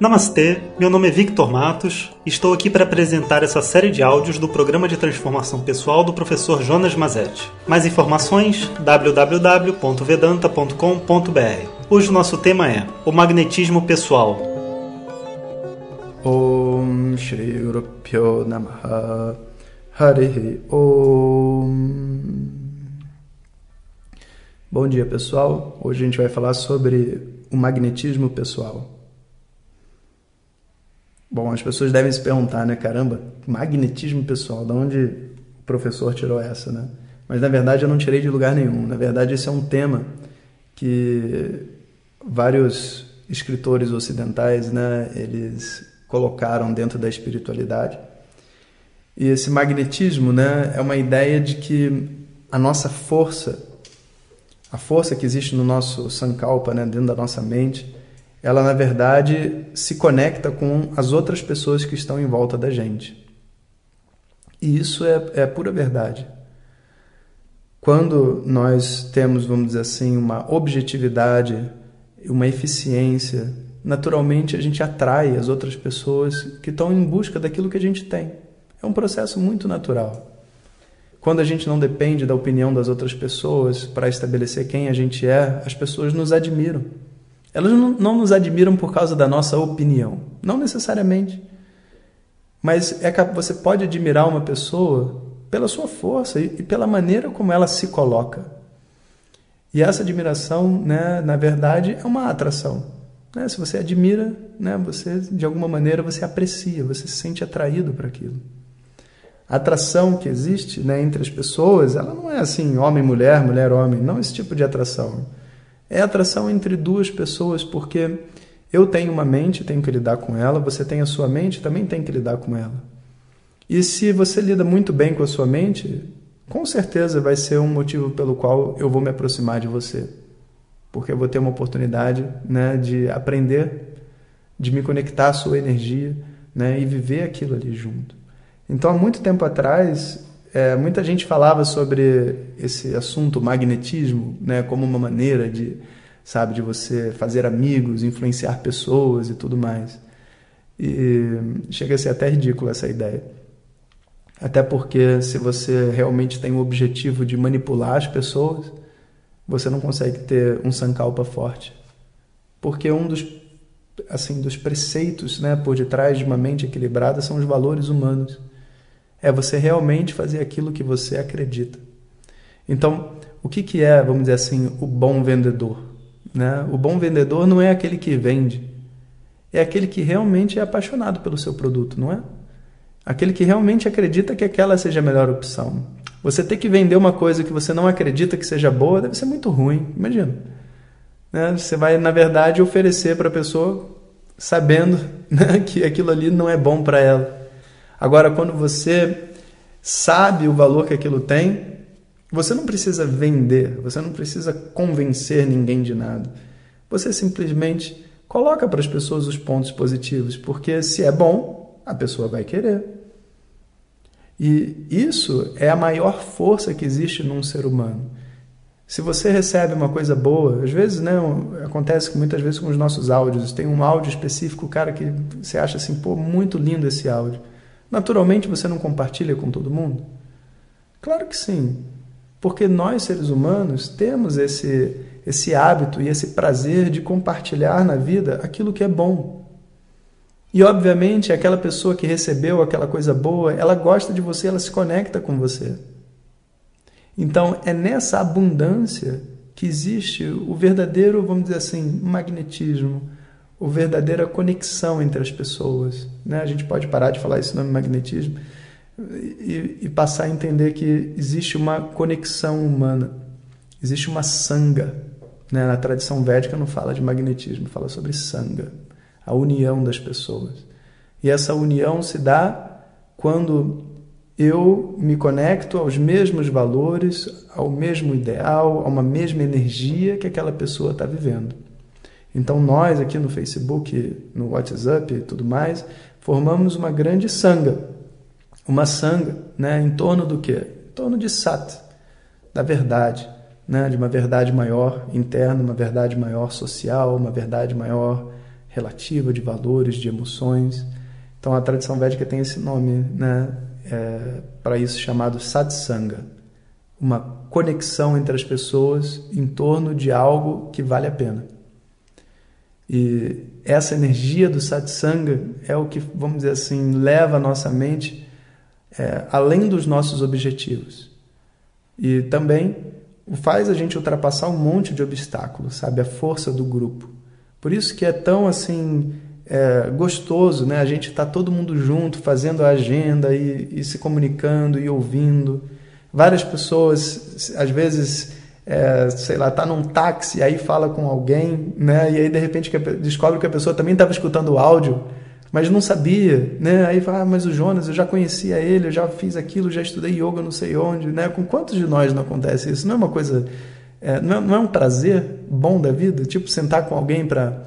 Namastê, meu nome é Victor Matos e estou aqui para apresentar essa série de áudios do programa de transformação pessoal do professor Jonas Mazetti. Mais informações www.vedanta.com.br. Hoje o nosso tema é o magnetismo pessoal. Om Shri Rupyo Namaha Harihi Om Bom dia pessoal, hoje a gente vai falar sobre o magnetismo pessoal. Bom, as pessoas devem se perguntar, né? Caramba, magnetismo pessoal, de onde o professor tirou essa, né? Mas na verdade eu não tirei de lugar nenhum. Na verdade, esse é um tema que vários escritores ocidentais, né, eles colocaram dentro da espiritualidade. E esse magnetismo, né, é uma ideia de que a nossa força, a força que existe no nosso sankalpa, né, dentro da nossa mente, ela na verdade se conecta com as outras pessoas que estão em volta da gente. E isso é, é pura verdade. Quando nós temos, vamos dizer assim, uma objetividade, uma eficiência, naturalmente a gente atrai as outras pessoas que estão em busca daquilo que a gente tem. É um processo muito natural. Quando a gente não depende da opinião das outras pessoas para estabelecer quem a gente é, as pessoas nos admiram. Elas não, nos admiram por causa da nossa opinião, não necessariamente. Mas é que você pode admirar uma pessoa pela sua força e, pela maneira como ela se coloca. E essa admiração, né, na verdade, é uma atração. Né? Se você admira, né, você de alguma maneira você aprecia, você se sente atraído para aquilo. A atração que existe né, entre as pessoas, ela não é assim homem mulher, mulher homem, não esse tipo de atração. É atração entre duas pessoas, porque eu tenho uma mente, tenho que lidar com ela, você tem a sua mente, também tem que lidar com ela. E se você lida muito bem com a sua mente, com certeza vai ser um motivo pelo qual eu vou me aproximar de você. Porque eu vou ter uma oportunidade né, de aprender, de me conectar à sua energia né, e viver aquilo ali junto. Então, há muito tempo atrás, é, muita gente falava sobre esse assunto magnetismo, né, como uma maneira de, sabe, de você fazer amigos, influenciar pessoas e tudo mais. E chega a ser até ridícula essa ideia. Até porque se você realmente tem o objetivo de manipular as pessoas, você não consegue ter um sankalpa forte. Porque um dos assim dos preceitos, né, por detrás de uma mente equilibrada são os valores humanos. É você realmente fazer aquilo que você acredita. Então, o que, que é, vamos dizer assim, o bom vendedor? Né? O bom vendedor não é aquele que vende, é aquele que realmente é apaixonado pelo seu produto, não é? Aquele que realmente acredita que aquela seja a melhor opção. Você ter que vender uma coisa que você não acredita que seja boa deve ser muito ruim, imagina. Né? Você vai, na verdade, oferecer para a pessoa sabendo né, que aquilo ali não é bom para ela. Agora, quando você sabe o valor que aquilo tem, você não precisa vender, você não precisa convencer ninguém de nada. Você simplesmente coloca para as pessoas os pontos positivos, porque se é bom, a pessoa vai querer. E isso é a maior força que existe num ser humano. Se você recebe uma coisa boa, às vezes, né, acontece muitas vezes com os nossos áudios, tem um áudio específico, cara, que você acha assim, pô, muito lindo esse áudio. Naturalmente você não compartilha com todo mundo? Claro que sim, porque nós seres humanos temos esse esse hábito e esse prazer de compartilhar na vida aquilo que é bom. E obviamente aquela pessoa que recebeu aquela coisa boa, ela gosta de você, ela se conecta com você. Então é nessa abundância que existe o verdadeiro, vamos dizer assim, magnetismo, a verdadeira conexão entre as pessoas. Né? A gente pode parar de falar esse nome magnetismo e, e, passar a entender que existe uma conexão humana, existe uma sanga. Né? Na tradição védica não fala de magnetismo, fala sobre sanga, a união das pessoas. E essa união se dá quando eu me conecto aos mesmos valores, ao mesmo ideal, a uma mesma energia que aquela pessoa está vivendo. Então nós aqui no Facebook, no WhatsApp e tudo mais, formamos uma grande sanga. Uma sanga, né, em torno do quê? Em torno de Sat, da verdade, né, de uma verdade maior interna, uma verdade maior social, uma verdade maior relativa de valores, de emoções. Então a tradição védica tem esse nome, né, é, para isso chamado satsanga, uma conexão entre as pessoas em torno de algo que vale a pena. E essa energia do satsanga é o que, vamos dizer assim, leva a nossa mente é, além dos nossos objetivos. E também faz a gente ultrapassar um monte de obstáculos, sabe? A força do grupo. Por isso que é tão assim é, gostoso, né? A gente está todo mundo junto, fazendo a agenda e, e, se comunicando e ouvindo. Várias pessoas, às vezes, é, sei lá, tá num táxi, aí fala com alguém, né? E aí de repente descobre que a pessoa também estava escutando o áudio, mas não sabia, né? Aí fala, ah, mas o Jonas, eu já conhecia ele, eu já fiz aquilo, já estudei yoga, não sei onde, né? Com quantos de nós não acontece isso? Não é uma coisa, é, não, é, não é um prazer bom da vida, tipo sentar com alguém para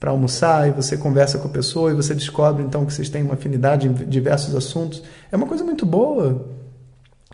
para almoçar e você conversa com a pessoa e você descobre então que vocês têm uma afinidade em diversos assuntos. É uma coisa muito boa.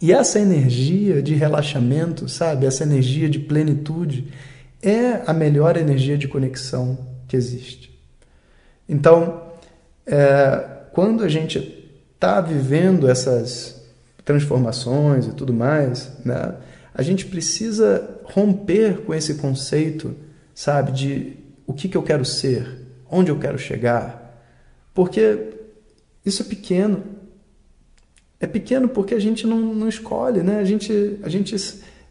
E essa energia de relaxamento, sabe? Essa energia de plenitude é a melhor energia de conexão que existe. Então, é, quando a gente está vivendo essas transformações e tudo mais, né, a gente precisa romper com esse conceito, sabe, de o que, que eu quero ser, onde eu quero chegar, porque isso é pequeno. É pequeno porque a gente não, não escolhe, né? A gente, a, gente,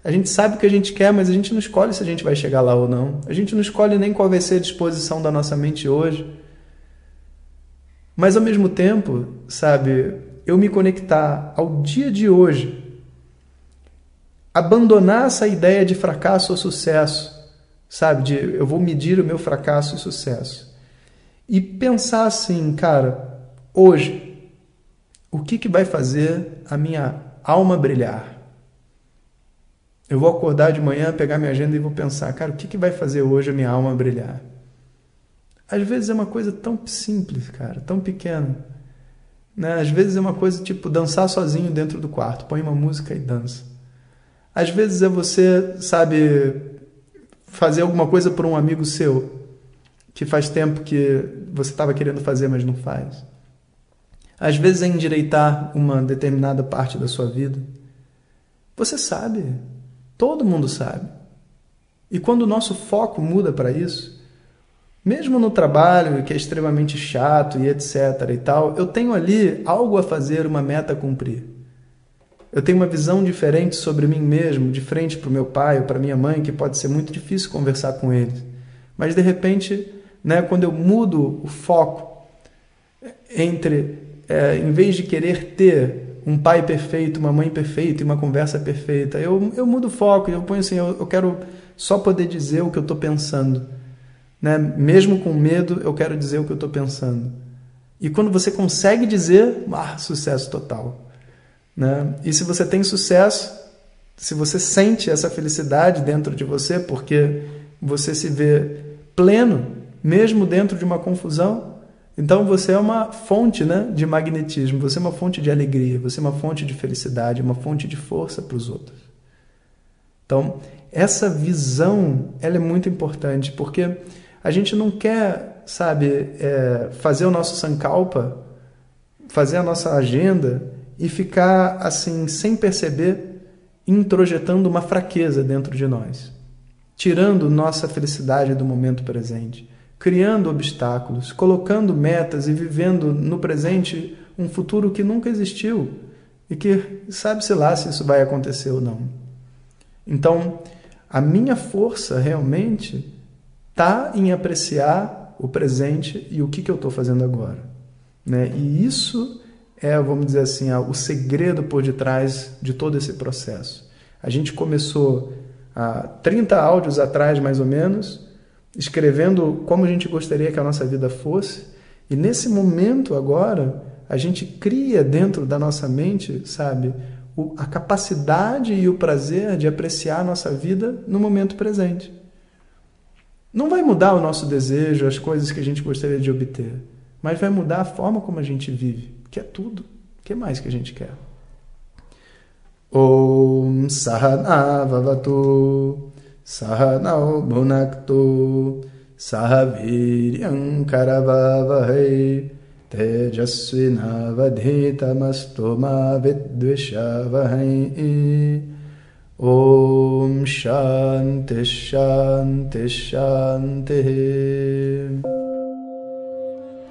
a gente sabe o que a gente quer, mas a gente não escolhe se a gente vai chegar lá ou não. A gente não escolhe nem qual vai ser a disposição da nossa mente hoje. Mas ao mesmo tempo, sabe, eu me conectar ao dia de hoje, abandonar essa ideia de fracasso ou sucesso, sabe, de eu vou medir o meu fracasso e sucesso, e pensar assim, cara, hoje, o que, que vai fazer a minha alma brilhar? Eu vou acordar de manhã, pegar minha agenda e vou pensar, cara, o que, que vai fazer hoje a minha alma brilhar? Às vezes é uma coisa tão simples, cara, tão pequena. Né? Às vezes é uma coisa tipo dançar sozinho dentro do quarto, põe uma música e dança. Às vezes é você, sabe, fazer alguma coisa por um amigo seu que faz tempo que você estava querendo fazer, mas não faz. Às vezes é endireitar uma determinada parte da sua vida. Você sabe, todo mundo sabe. E quando o nosso foco muda para isso, mesmo no trabalho, que é extremamente chato e etc e tal, eu tenho ali algo a fazer, uma meta a cumprir. Eu tenho uma visão diferente sobre mim mesmo, de frente para o meu pai ou para minha mãe, que pode ser muito difícil conversar com eles. Mas de repente, né, quando eu mudo o foco entre, é, em vez de querer ter um pai perfeito, uma mãe perfeita e uma conversa perfeita, eu, eu mudo o foco, eu ponho assim, eu, eu quero só poder dizer o que eu estou pensando né? Mesmo com medo, eu quero dizer o que eu estou pensando. E quando você consegue dizer, ah, sucesso total. Né? E se você tem sucesso, se você sente essa felicidade dentro de você, porque você se vê pleno, mesmo dentro de uma confusão, então você é uma fonte né, de magnetismo, você é uma fonte de alegria, você é uma fonte de felicidade, uma fonte de força para os outros. Então, essa visão ela é muito importante, porque a gente não quer, sabe, é, fazer o nosso sankalpa, fazer a nossa agenda e ficar assim, sem perceber, introjetando uma fraqueza dentro de nós, tirando nossa felicidade do momento presente, criando obstáculos, colocando metas e vivendo no presente um futuro que nunca existiu e que sabe-se lá se isso vai acontecer ou não. Então, a minha força realmente está em apreciar o presente e o que, que eu estou fazendo agora. Né? E isso é, vamos dizer assim, o segredo por detrás de todo esse processo. A gente começou há 30 áudios atrás, mais ou menos, escrevendo como a gente gostaria que a nossa vida fosse, e nesse momento agora, a gente cria dentro da nossa mente, sabe, a capacidade e o prazer de apreciar a nossa vida no momento presente. Não vai mudar o nosso desejo, as coisas que a gente gostaria de obter, mas vai mudar a forma como a gente vive, que é tudo. O que mais que a gente quer? Om Sahana सह नौ भुनक्तु सह वीर्यङ्करवावहै तेजस्विनावधीतमस्तु मा विद्विषावहै। ॐ शान्तिः शान्तिः शान्तिः।